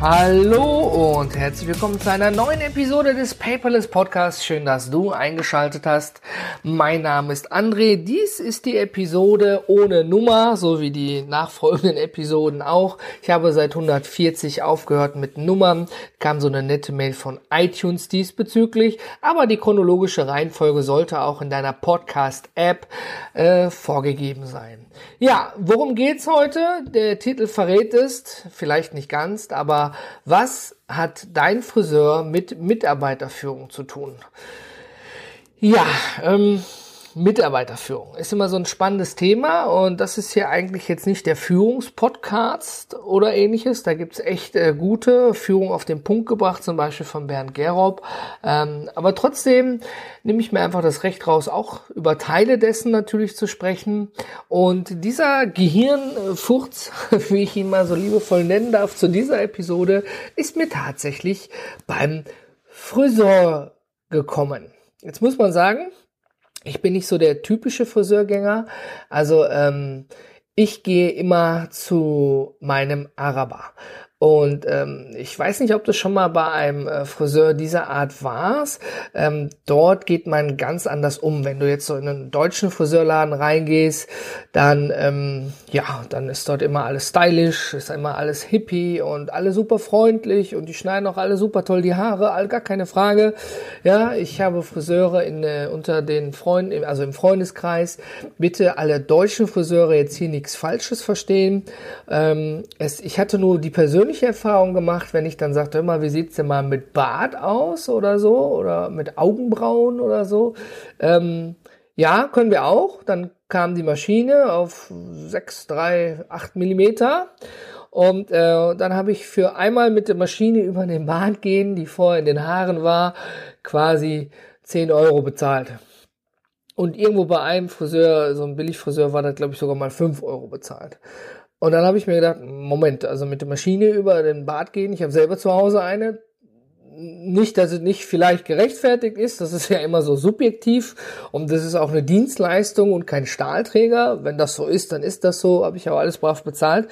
Hallo und herzlich willkommen zu einer neuen Episode des Paperless Podcasts. Schön, dass du eingeschaltet hast. Mein Name ist André. Dies ist die Episode ohne Nummer, so wie die nachfolgenden Episoden auch. Ich habe seit 140 aufgehört mit Nummern. Kam so eine nette Mail von iTunes diesbezüglich. Aber die chronologische Reihenfolge sollte auch in deiner Podcast-App äh, vorgegeben sein. Ja, worum geht's heute? Der Titel verrät es, vielleicht nicht ganz, aber was hat dein Friseur mit Mitarbeiterführung zu tun? Ja, ähm, Mitarbeiterführung ist immer so ein spannendes Thema und das ist hier eigentlich jetzt nicht der Führungspodcast oder ähnliches. Da gibt's echt äh, gute Führung auf den Punkt gebracht, zum Beispiel von Bernd Gerob. Ähm, aber trotzdem nehme ich mir einfach das Recht raus, auch über Teile dessen natürlich zu sprechen. Und dieser Gehirnfurz, wie ich ihn mal so liebevoll nennen darf, zu dieser Episode, ist mir tatsächlich beim Friseur gekommen. Jetzt muss man sagen, ich bin nicht so der typische Friseurgänger. Also ähm, ich gehe immer zu meinem Araber. Und ähm, ich weiß nicht, ob das schon mal bei einem äh, Friseur dieser Art warst. Ähm, dort geht man ganz anders um. Wenn du jetzt so in einen deutschen Friseurladen reingehst, dann ähm, ja, dann ist dort immer alles stylisch, ist immer alles hippie und alle super freundlich und die schneiden auch alle super toll die Haare, all gar keine Frage. Ja, ich habe Friseure in äh, unter den Freunden, also im Freundeskreis. Bitte alle deutschen Friseure jetzt hier nichts Falsches verstehen. Ähm, es, ich hatte nur die persönliche persönliche Erfahrung gemacht, wenn ich dann sagte, immer, wie sieht's denn mal mit Bart aus oder so oder mit Augenbrauen oder so. Ähm, ja, können wir auch. Dann kam die Maschine auf 6, 3, 8 Millimeter. Und äh, dann habe ich für einmal mit der Maschine über den Bart gehen, die vorher in den Haaren war, quasi 10 Euro bezahlt. Und irgendwo bei einem Friseur, so ein Billigfriseur, war das, glaube ich, sogar mal 5 Euro bezahlt. Und dann habe ich mir gedacht, Moment, also mit der Maschine über den Bad gehen, ich habe selber zu Hause eine. Nicht, dass es nicht vielleicht gerechtfertigt ist, das ist ja immer so subjektiv und das ist auch eine Dienstleistung und kein Stahlträger. Wenn das so ist, dann ist das so, habe ich auch alles brav bezahlt.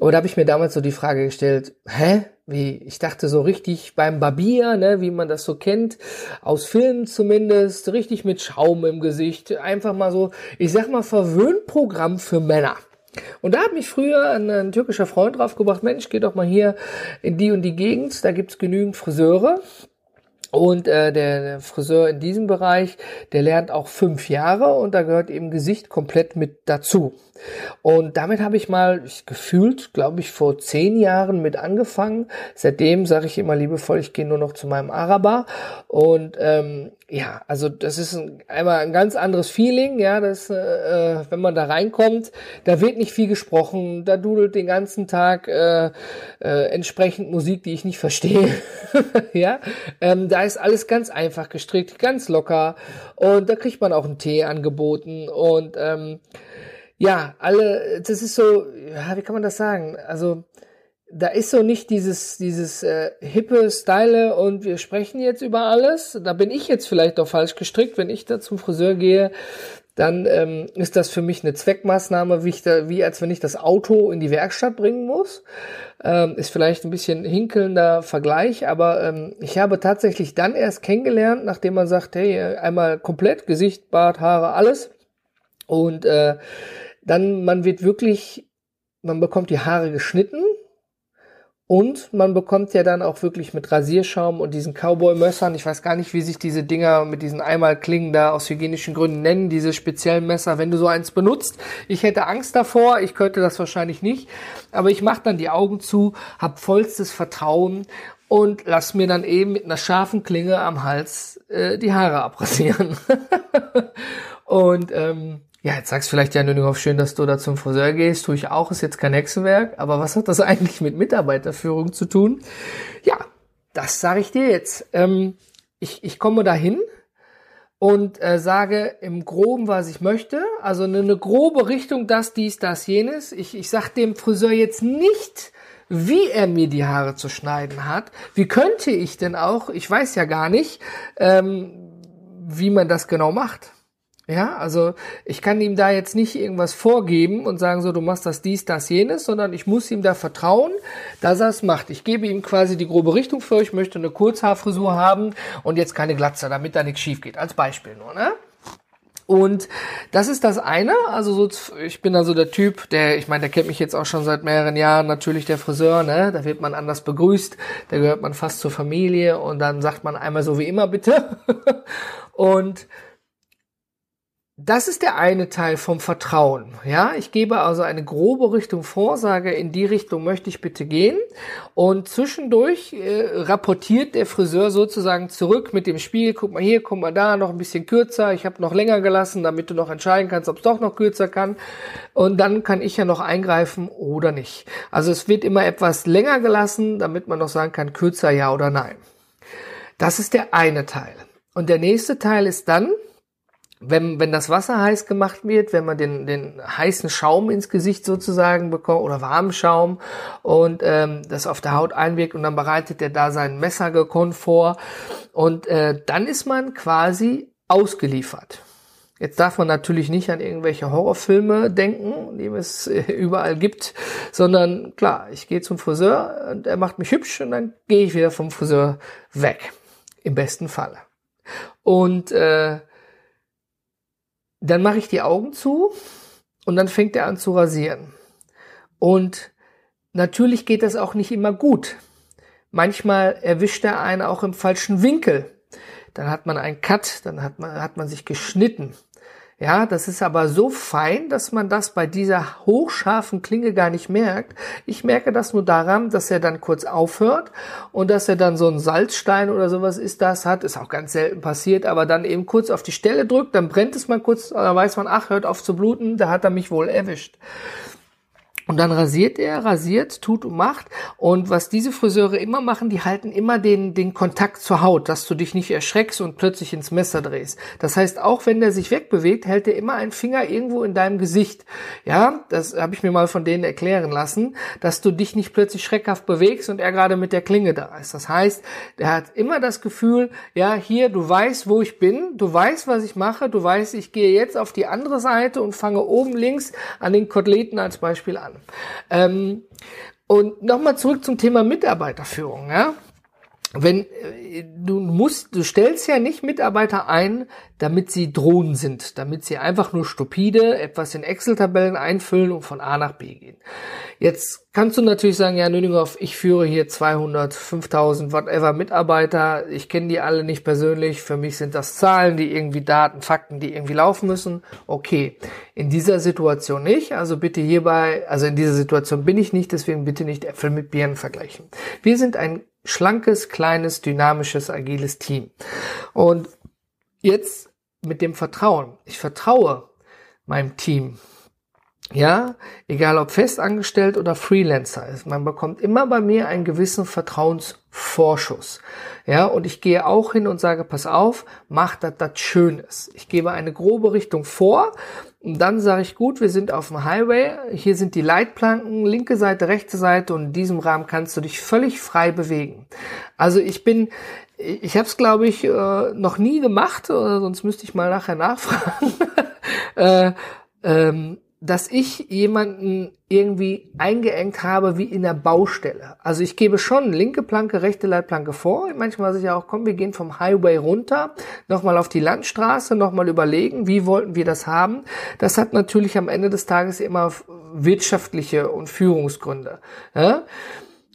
Aber da habe ich mir damals so die Frage gestellt, hä? Wie, ich dachte so richtig beim Barbier, ne, wie man das so kennt, aus Filmen zumindest, richtig mit Schaum im Gesicht, einfach mal so, ich sag mal, Verwöhnprogramm für Männer. Und da hat mich früher ein, ein türkischer Freund draufgebracht, Mensch, geh doch mal hier in die und die Gegend, da gibt's genügend Friseure. Und äh, der, der Friseur in diesem Bereich, der lernt auch fünf Jahre und da gehört eben Gesicht komplett mit dazu. Und damit habe ich mal ich, gefühlt, glaube ich, vor zehn Jahren mit angefangen. Seitdem sage ich immer liebevoll, ich gehe nur noch zu meinem Araber. Und ähm, ja, also das ist ein, einmal ein ganz anderes Feeling, ja, das, äh, wenn man da reinkommt, da wird nicht viel gesprochen, da dudelt den ganzen Tag äh, äh, entsprechend Musik, die ich nicht verstehe, ja, ähm, da ist alles ganz einfach gestrickt, ganz locker. Und da kriegt man auch einen Tee angeboten. Und ähm, ja, alle, das ist so, ja, wie kann man das sagen? Also, da ist so nicht dieses, dieses äh, hippe Style und wir sprechen jetzt über alles. Da bin ich jetzt vielleicht doch falsch gestrickt. Wenn ich da zum Friseur gehe, dann ähm, ist das für mich eine Zweckmaßnahme, wie, ich da, wie als wenn ich das Auto in die Werkstatt bringen muss. Ähm, ist vielleicht ein bisschen hinkelnder Vergleich, aber ähm, ich habe tatsächlich dann erst kennengelernt, nachdem man sagt, hey, einmal komplett, Gesicht, Bart, Haare, alles. Und äh, dann, man wird wirklich, man bekommt die Haare geschnitten und man bekommt ja dann auch wirklich mit Rasierschaum und diesen Cowboy-Messern, ich weiß gar nicht, wie sich diese Dinger mit diesen Einmalklingen da aus hygienischen Gründen nennen, diese speziellen Messer, wenn du so eins benutzt. Ich hätte Angst davor, ich könnte das wahrscheinlich nicht, aber ich mache dann die Augen zu, hab vollstes Vertrauen und lass mir dann eben mit einer scharfen Klinge am Hals äh, die Haare abrasieren. und ähm, ja, jetzt sagst vielleicht, ja, Nüninghoff, schön, dass du da zum Friseur gehst. Tue ich auch, ist jetzt kein Hexenwerk. Aber was hat das eigentlich mit Mitarbeiterführung zu tun? Ja, das sage ich dir jetzt. Ähm, ich, ich komme dahin und äh, sage im Groben, was ich möchte. Also eine, eine grobe Richtung, das, dies, das, jenes. Ich, ich sag dem Friseur jetzt nicht, wie er mir die Haare zu schneiden hat. Wie könnte ich denn auch, ich weiß ja gar nicht, ähm, wie man das genau macht. Ja, also ich kann ihm da jetzt nicht irgendwas vorgeben und sagen so, du machst das dies, das, jenes, sondern ich muss ihm da vertrauen, dass er es macht. Ich gebe ihm quasi die grobe Richtung für, ich möchte eine Kurzhaarfrisur haben und jetzt keine Glatze, damit da nichts schief geht. Als Beispiel nur, ne? Und das ist das eine. Also so, ich bin also der Typ, der, ich meine, der kennt mich jetzt auch schon seit mehreren Jahren, natürlich der Friseur, ne? Da wird man anders begrüßt, da gehört man fast zur Familie und dann sagt man einmal so wie immer bitte. und das ist der eine Teil vom Vertrauen. Ja, ich gebe also eine grobe Richtung vor, sage, in die Richtung möchte ich bitte gehen. Und zwischendurch äh, rapportiert der Friseur sozusagen zurück mit dem Spiel, guck mal hier, guck mal da, noch ein bisschen kürzer, ich habe noch länger gelassen, damit du noch entscheiden kannst, ob es doch noch kürzer kann. Und dann kann ich ja noch eingreifen oder nicht. Also es wird immer etwas länger gelassen, damit man noch sagen kann, kürzer ja oder nein. Das ist der eine Teil. Und der nächste Teil ist dann, wenn, wenn das Wasser heiß gemacht wird, wenn man den, den heißen Schaum ins Gesicht sozusagen bekommt oder warmen Schaum und ähm, das auf der Haut einwirkt und dann bereitet er da sein Messer gekonnt vor und äh, dann ist man quasi ausgeliefert. Jetzt darf man natürlich nicht an irgendwelche Horrorfilme denken, die es äh, überall gibt, sondern klar, ich gehe zum Friseur und er macht mich hübsch und dann gehe ich wieder vom Friseur weg. Im besten Falle. Und äh, dann mache ich die Augen zu und dann fängt er an zu rasieren. Und natürlich geht das auch nicht immer gut. Manchmal erwischt er einen auch im falschen Winkel. Dann hat man einen Cut, dann hat man, hat man sich geschnitten. Ja, das ist aber so fein, dass man das bei dieser hochscharfen Klinge gar nicht merkt. Ich merke das nur daran, dass er dann kurz aufhört und dass er dann so einen Salzstein oder sowas ist das hat, ist auch ganz selten passiert, aber dann eben kurz auf die Stelle drückt, dann brennt es mal kurz, dann weiß man, ach, hört auf zu bluten, da hat er mich wohl erwischt. Und dann rasiert er, rasiert, tut und macht. Und was diese Friseure immer machen, die halten immer den, den Kontakt zur Haut, dass du dich nicht erschreckst und plötzlich ins Messer drehst. Das heißt, auch wenn der sich wegbewegt, hält er immer einen Finger irgendwo in deinem Gesicht. Ja, das habe ich mir mal von denen erklären lassen, dass du dich nicht plötzlich schreckhaft bewegst und er gerade mit der Klinge da ist. Das heißt, der hat immer das Gefühl, ja, hier, du weißt, wo ich bin, du weißt, was ich mache, du weißt, ich gehe jetzt auf die andere Seite und fange oben links an den Koteletten als Beispiel an. Ähm, und nochmal zurück zum Thema Mitarbeiterführung. Ja? Wenn äh, du musst, du stellst ja nicht Mitarbeiter ein, damit sie Drohnen sind, damit sie einfach nur stupide etwas in Excel-Tabellen einfüllen und von A nach B gehen. Jetzt kannst du natürlich sagen, ja, Nüninghoff, ich führe hier 200, 5000, whatever Mitarbeiter, ich kenne die alle nicht persönlich, für mich sind das Zahlen, die irgendwie Daten, Fakten, die irgendwie laufen müssen. Okay, in dieser Situation nicht, also bitte hierbei, also in dieser Situation bin ich nicht, deswegen bitte nicht Äpfel mit Birnen vergleichen. Wir sind ein schlankes, kleines, dynamisches, agiles Team. Und jetzt mit dem Vertrauen. Ich vertraue meinem Team. Ja, egal ob festangestellt oder Freelancer ist, man bekommt immer bei mir einen gewissen Vertrauensvorschuss. Ja, und ich gehe auch hin und sage, pass auf, mach, das schön ist. Ich gebe eine grobe Richtung vor und dann sage ich, gut, wir sind auf dem Highway, hier sind die Leitplanken, linke Seite, rechte Seite und in diesem Rahmen kannst du dich völlig frei bewegen. Also ich bin, ich habe es glaube ich äh, noch nie gemacht, oder sonst müsste ich mal nachher nachfragen. äh, ähm, dass ich jemanden irgendwie eingeengt habe wie in der Baustelle. Also ich gebe schon linke Planke, rechte Leitplanke vor. Manchmal ich auch, komm, wir gehen vom Highway runter, nochmal auf die Landstraße, nochmal überlegen, wie wollten wir das haben. Das hat natürlich am Ende des Tages immer wirtschaftliche und Führungsgründe. Ja?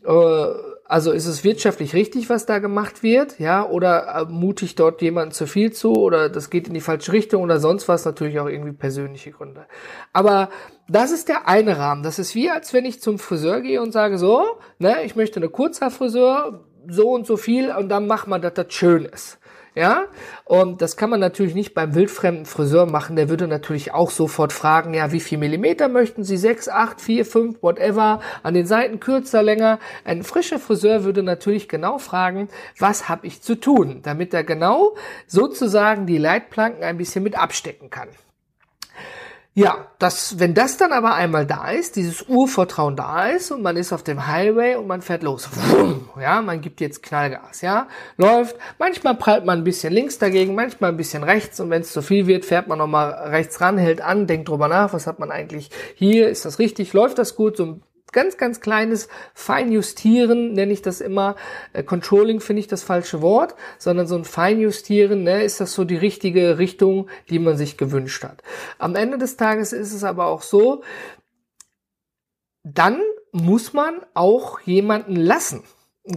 Äh, also ist es wirtschaftlich richtig, was da gemacht wird, ja, oder mutig dort jemand zu viel zu, oder das geht in die falsche Richtung oder sonst was, natürlich auch irgendwie persönliche Gründe. Aber das ist der eine Rahmen. Das ist wie, als wenn ich zum Friseur gehe und sage, so, ne, ich möchte eine Kurzhaarfriseur, so und so viel, und dann macht man, dass das schön ist. Ja, und das kann man natürlich nicht beim wildfremden Friseur machen. Der würde natürlich auch sofort fragen, ja, wie viel Millimeter möchten Sie? Sechs, acht, vier, fünf, whatever. An den Seiten kürzer, länger. Ein frischer Friseur würde natürlich genau fragen, was habe ich zu tun, damit er genau sozusagen die Leitplanken ein bisschen mit abstecken kann. Ja, das, wenn das dann aber einmal da ist, dieses Urvertrauen da ist und man ist auf dem Highway und man fährt los. Ja, man gibt jetzt Knallgas, ja, läuft. Manchmal prallt man ein bisschen links dagegen, manchmal ein bisschen rechts und wenn es zu viel wird, fährt man nochmal rechts ran, hält an, denkt drüber nach, was hat man eigentlich hier, ist das richtig, läuft das gut, so ganz, ganz kleines Feinjustieren, nenne ich das immer. Äh, Controlling finde ich das falsche Wort, sondern so ein Feinjustieren, ne, ist das so die richtige Richtung, die man sich gewünscht hat. Am Ende des Tages ist es aber auch so, dann muss man auch jemanden lassen.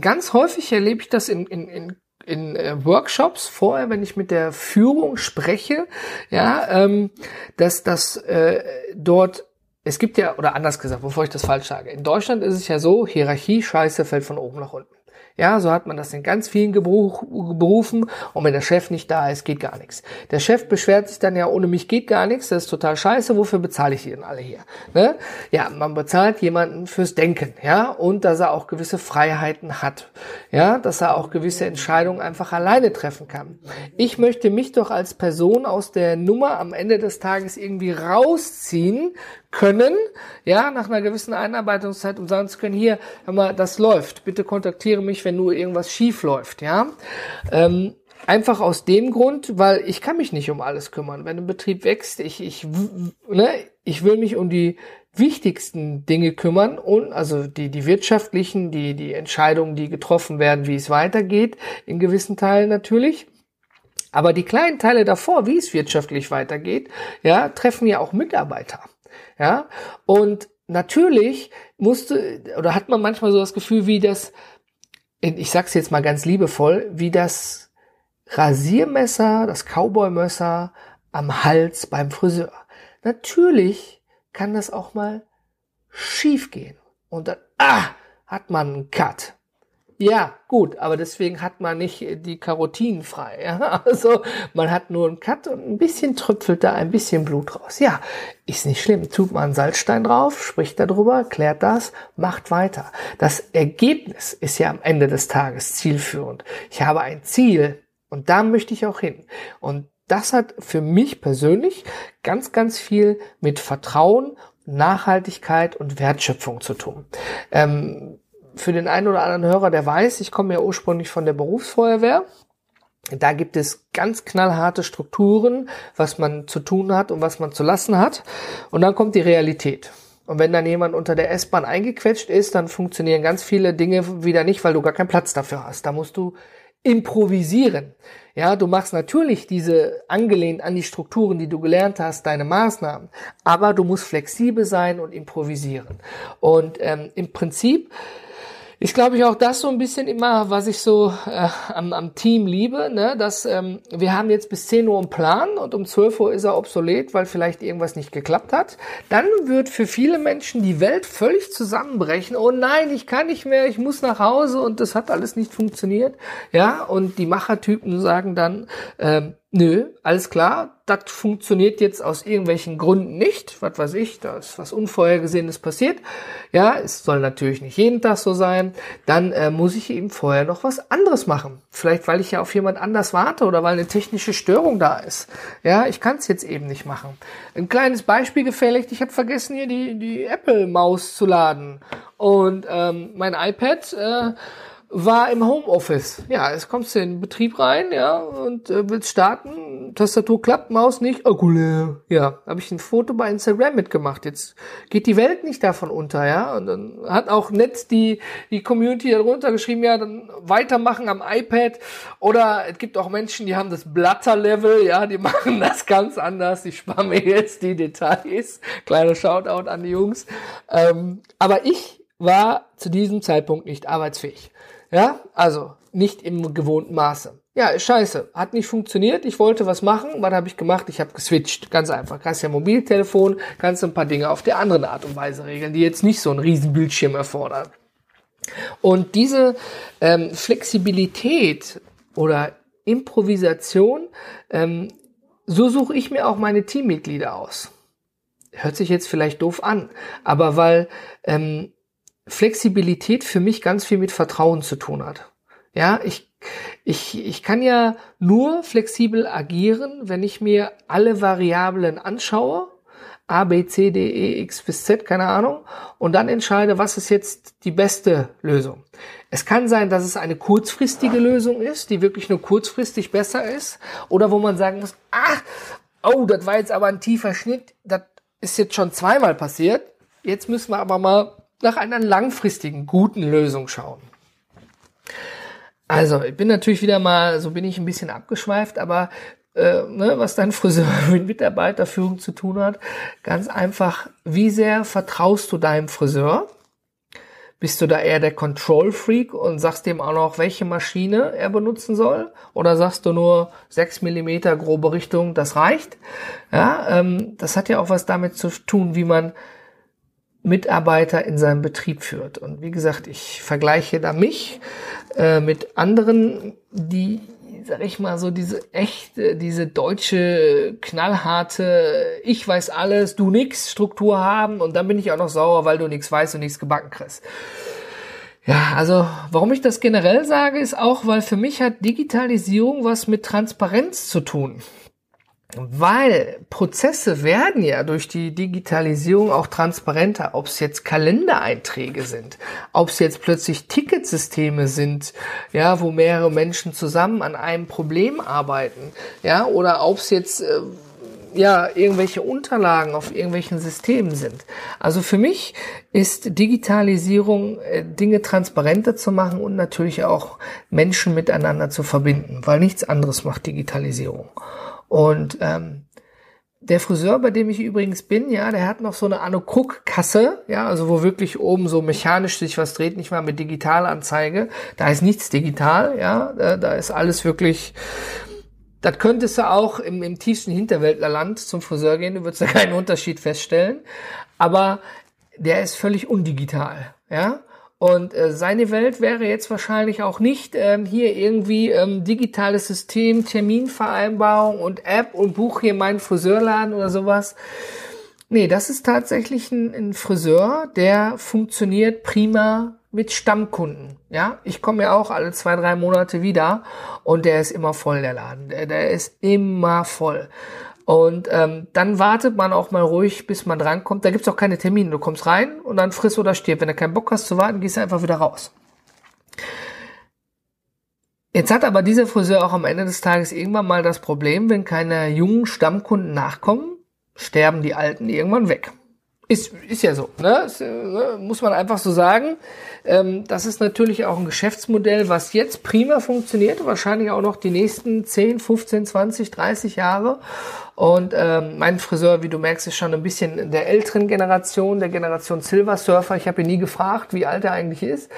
Ganz häufig erlebe ich das in, in, in in äh, Workshops vorher, wenn ich mit der Führung spreche, ja, ähm, dass das äh, dort es gibt ja, oder anders gesagt, bevor ich das falsch sage, in Deutschland ist es ja so, Hierarchie, Scheiße fällt von oben nach unten. Ja, so hat man das in ganz vielen Berufen. Und wenn der Chef nicht da ist, geht gar nichts. Der Chef beschwert sich dann ja, ohne mich geht gar nichts, das ist total scheiße, wofür bezahle ich die denn alle hier? Ne? Ja, man bezahlt jemanden fürs Denken, ja, und dass er auch gewisse Freiheiten hat. Ja, dass er auch gewisse Entscheidungen einfach alleine treffen kann. Ich möchte mich doch als Person aus der Nummer am Ende des Tages irgendwie rausziehen können, ja, nach einer gewissen Einarbeitungszeit und sagen zu können, hier, hör mal, das läuft, bitte kontaktiere mich, wenn nur irgendwas schief läuft, ja. Ähm, einfach aus dem Grund, weil ich kann mich nicht um alles kümmern. Wenn ein Betrieb wächst, ich, ich, ne, ich will mich um die wichtigsten Dinge kümmern und also die, die wirtschaftlichen, die, die Entscheidungen, die getroffen werden, wie es weitergeht, in gewissen Teilen natürlich. Aber die kleinen Teile davor, wie es wirtschaftlich weitergeht, ja, treffen ja auch Mitarbeiter. Ja, und natürlich musste oder hat man manchmal so das Gefühl, wie das, ich sag's jetzt mal ganz liebevoll, wie das Rasiermesser, das Cowboymesser am Hals beim Friseur. Natürlich kann das auch mal schief gehen. Und dann, ah, hat man einen Cut. Ja, gut, aber deswegen hat man nicht die Karotinen frei. Ja? Also man hat nur einen Cut und ein bisschen tröpfelt da ein bisschen Blut raus. Ja, ist nicht schlimm. Tut man einen Salzstein drauf, spricht darüber, klärt das, macht weiter. Das Ergebnis ist ja am Ende des Tages zielführend. Ich habe ein Ziel und da möchte ich auch hin. Und das hat für mich persönlich ganz, ganz viel mit Vertrauen, Nachhaltigkeit und Wertschöpfung zu tun. Ähm, für den einen oder anderen Hörer, der weiß, ich komme ja ursprünglich von der Berufsfeuerwehr. Da gibt es ganz knallharte Strukturen, was man zu tun hat und was man zu lassen hat. Und dann kommt die Realität. Und wenn dann jemand unter der S-Bahn eingequetscht ist, dann funktionieren ganz viele Dinge wieder nicht, weil du gar keinen Platz dafür hast. Da musst du improvisieren. Ja, du machst natürlich diese angelehnt an die Strukturen, die du gelernt hast, deine Maßnahmen, aber du musst flexibel sein und improvisieren. Und ähm, im Prinzip ist, glaube ich, auch das so ein bisschen immer, was ich so äh, am, am Team liebe, ne? dass ähm, wir haben jetzt bis 10 Uhr einen Plan und um 12 Uhr ist er obsolet, weil vielleicht irgendwas nicht geklappt hat. Dann wird für viele Menschen die Welt völlig zusammenbrechen. Oh nein, ich kann nicht mehr, ich muss nach Hause und das hat alles nicht funktioniert. Ja, und die Machertypen sagen dann, ähm, Nö, alles klar, das funktioniert jetzt aus irgendwelchen Gründen nicht, was weiß ich, da ist was Unvorhergesehenes passiert. Ja, es soll natürlich nicht jeden Tag so sein. Dann äh, muss ich eben vorher noch was anderes machen. Vielleicht, weil ich ja auf jemand anders warte oder weil eine technische Störung da ist. Ja, ich kann es jetzt eben nicht machen. Ein kleines Beispiel gefällig, ich habe vergessen, hier die, die Apple-Maus zu laden. Und ähm, mein iPad... Äh, war im Homeoffice. Ja, jetzt kommst du in den Betrieb rein, ja, und äh, willst starten, Tastatur klappt, Maus nicht, Akku leer. Ja, habe ich ein Foto bei Instagram mitgemacht. Jetzt geht die Welt nicht davon unter, ja. Und dann hat auch nett die, die Community darunter geschrieben, ja, dann weitermachen am iPad. Oder es gibt auch Menschen, die haben das Blatter-Level, ja, die machen das ganz anders. Ich spare mir jetzt die Details. Kleiner Shoutout an die Jungs. Ähm, aber ich war zu diesem Zeitpunkt nicht arbeitsfähig. Ja, also nicht im gewohnten Maße. Ja, scheiße. Hat nicht funktioniert. Ich wollte was machen. Was habe ich gemacht? Ich habe geswitcht. Ganz einfach. Kannst ja Mobiltelefon, kannst ein paar Dinge auf der anderen Art und Weise regeln, die jetzt nicht so einen riesen Bildschirm erfordern. Und diese ähm, Flexibilität oder Improvisation. Ähm, so suche ich mir auch meine Teammitglieder aus. Hört sich jetzt vielleicht doof an, aber weil ähm, Flexibilität für mich ganz viel mit Vertrauen zu tun hat. Ja, ich, ich, ich kann ja nur flexibel agieren, wenn ich mir alle Variablen anschaue A, B, C, D, E, X bis Z, keine Ahnung, und dann entscheide, was ist jetzt die beste Lösung. Es kann sein, dass es eine kurzfristige Lösung ist, die wirklich nur kurzfristig besser ist, oder wo man sagen muss, ach, oh, das war jetzt aber ein tiefer Schnitt, das ist jetzt schon zweimal passiert, jetzt müssen wir aber mal nach einer langfristigen, guten Lösung schauen. Also, ich bin natürlich wieder mal, so bin ich ein bisschen abgeschweift, aber äh, ne, was dein Friseur mit Mitarbeiterführung zu tun hat. Ganz einfach, wie sehr vertraust du deinem Friseur? Bist du da eher der Control Freak und sagst dem auch noch, welche Maschine er benutzen soll? Oder sagst du nur sechs Millimeter grobe Richtung, das reicht? Ja, ähm, das hat ja auch was damit zu tun, wie man Mitarbeiter in seinem Betrieb führt. Und wie gesagt, ich vergleiche da mich äh, mit anderen, die sag ich mal, so diese echte, diese deutsche, knallharte, ich weiß alles, du nix Struktur haben und dann bin ich auch noch sauer, weil du nichts weißt und nichts gebacken kriegst. Ja, also warum ich das generell sage, ist auch, weil für mich hat Digitalisierung was mit Transparenz zu tun. Weil Prozesse werden ja durch die Digitalisierung auch transparenter, ob es jetzt Kalendereinträge sind, ob es jetzt plötzlich Ticketsysteme sind, ja, wo mehrere Menschen zusammen an einem Problem arbeiten, ja, oder ob es jetzt äh, ja irgendwelche Unterlagen auf irgendwelchen Systemen sind. Also für mich ist Digitalisierung äh, Dinge transparenter zu machen und natürlich auch Menschen miteinander zu verbinden, weil nichts anderes macht Digitalisierung. Und ähm, der Friseur, bei dem ich übrigens bin, ja, der hat noch so eine Anno Kasse, ja, also wo wirklich oben so mechanisch sich was dreht, nicht mal mit Digitalanzeige. Da ist nichts digital, ja, da, da ist alles wirklich. Das könntest du auch im, im tiefsten Hinterwäldlerland zum Friseur gehen, du würdest da keinen Unterschied feststellen. Aber der ist völlig undigital, ja. Und äh, seine Welt wäre jetzt wahrscheinlich auch nicht ähm, hier irgendwie ähm, digitales System, Terminvereinbarung und App und buch hier meinen Friseurladen oder sowas. Nee, das ist tatsächlich ein, ein Friseur, der funktioniert prima mit Stammkunden. Ja, ich komme ja auch alle zwei, drei Monate wieder und der ist immer voll, der Laden. Der, der ist immer voll. Und ähm, dann wartet man auch mal ruhig, bis man drankommt. Da gibt's auch keine Termine. Du kommst rein und dann friss oder stirb. Wenn du keinen Bock hast zu warten, gehst du einfach wieder raus. Jetzt hat aber dieser Friseur auch am Ende des Tages irgendwann mal das Problem, wenn keine jungen Stammkunden nachkommen, sterben die Alten irgendwann weg. Ist, ist ja so, ne? Ist, ne? Muss man einfach so sagen. Ähm, das ist natürlich auch ein Geschäftsmodell, was jetzt prima funktioniert, wahrscheinlich auch noch die nächsten 10, 15, 20, 30 Jahre. Und ähm, mein Friseur, wie du merkst, ist schon ein bisschen der älteren Generation, der Generation Silver Surfer. Ich habe ihn nie gefragt, wie alt er eigentlich ist.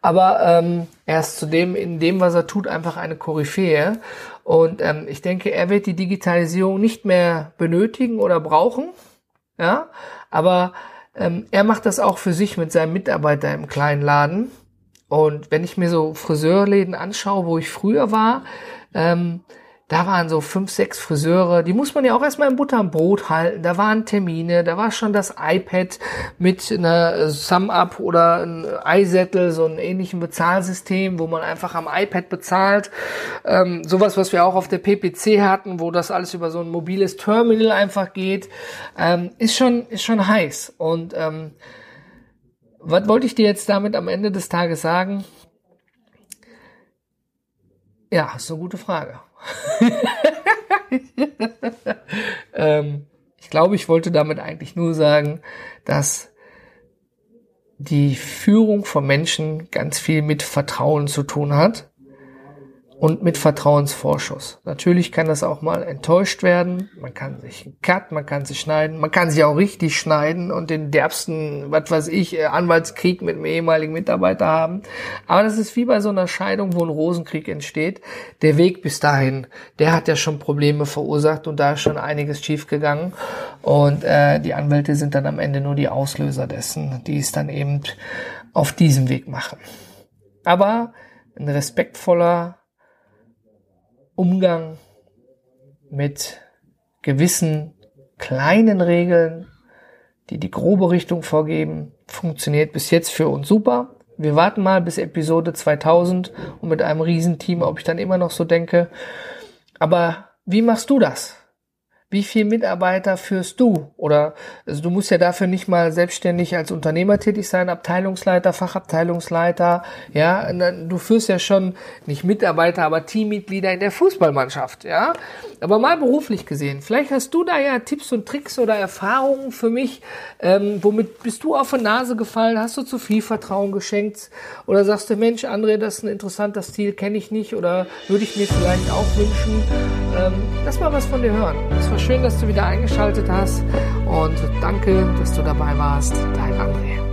Aber ähm, er ist zudem in dem, was er tut, einfach eine Koryphäe. Und ähm, ich denke, er wird die Digitalisierung nicht mehr benötigen oder brauchen. Ja, aber ähm, er macht das auch für sich mit seinem Mitarbeiter im kleinen Laden. Und wenn ich mir so Friseurläden anschaue, wo ich früher war, ähm, da waren so fünf, sechs Friseure, die muss man ja auch erstmal im Butter am Brot halten. Da waren Termine, da war schon das iPad mit einer SumUp oder ein iSettle, so ein ähnlichen Bezahlsystem, wo man einfach am iPad bezahlt. Ähm, sowas, was wir auch auf der PPC hatten, wo das alles über so ein mobiles Terminal einfach geht, ähm, ist schon, ist schon heiß. Und ähm, was wollte ich dir jetzt damit am Ende des Tages sagen? Ja, ist eine gute Frage. ähm, ich glaube, ich wollte damit eigentlich nur sagen, dass die Führung von Menschen ganz viel mit Vertrauen zu tun hat und mit Vertrauensvorschuss. Natürlich kann das auch mal enttäuscht werden. Man kann sich cut, man kann sich schneiden, man kann sich auch richtig schneiden und den derbsten, was weiß ich, äh, Anwaltskrieg mit einem ehemaligen Mitarbeiter haben. Aber das ist wie bei so einer Scheidung, wo ein Rosenkrieg entsteht. Der Weg bis dahin, der hat ja schon Probleme verursacht und da ist schon einiges schiefgegangen. Und äh, die Anwälte sind dann am Ende nur die Auslöser dessen, die es dann eben auf diesem Weg machen. Aber ein respektvoller Umgang mit gewissen kleinen Regeln, die die grobe Richtung vorgeben, funktioniert bis jetzt für uns super. Wir warten mal bis Episode 2000 und mit einem Riesenteam, ob ich dann immer noch so denke. Aber wie machst du das? Wie viel Mitarbeiter führst du? Oder also du musst ja dafür nicht mal selbstständig als Unternehmer tätig sein, Abteilungsleiter, Fachabteilungsleiter, ja, du führst ja schon nicht Mitarbeiter, aber Teammitglieder in der Fußballmannschaft, ja. Aber mal beruflich gesehen, vielleicht hast du da ja Tipps und Tricks oder Erfahrungen für mich, ähm, womit bist du auf die Nase gefallen, hast du zu viel Vertrauen geschenkt oder sagst du, Mensch, André, das ist ein interessanter Stil, kenne ich nicht oder würde ich mir vielleicht auch wünschen. Ähm, lass mal was von dir hören. Das schön, dass du wieder eingeschaltet hast und danke, dass du dabei warst. Dein André.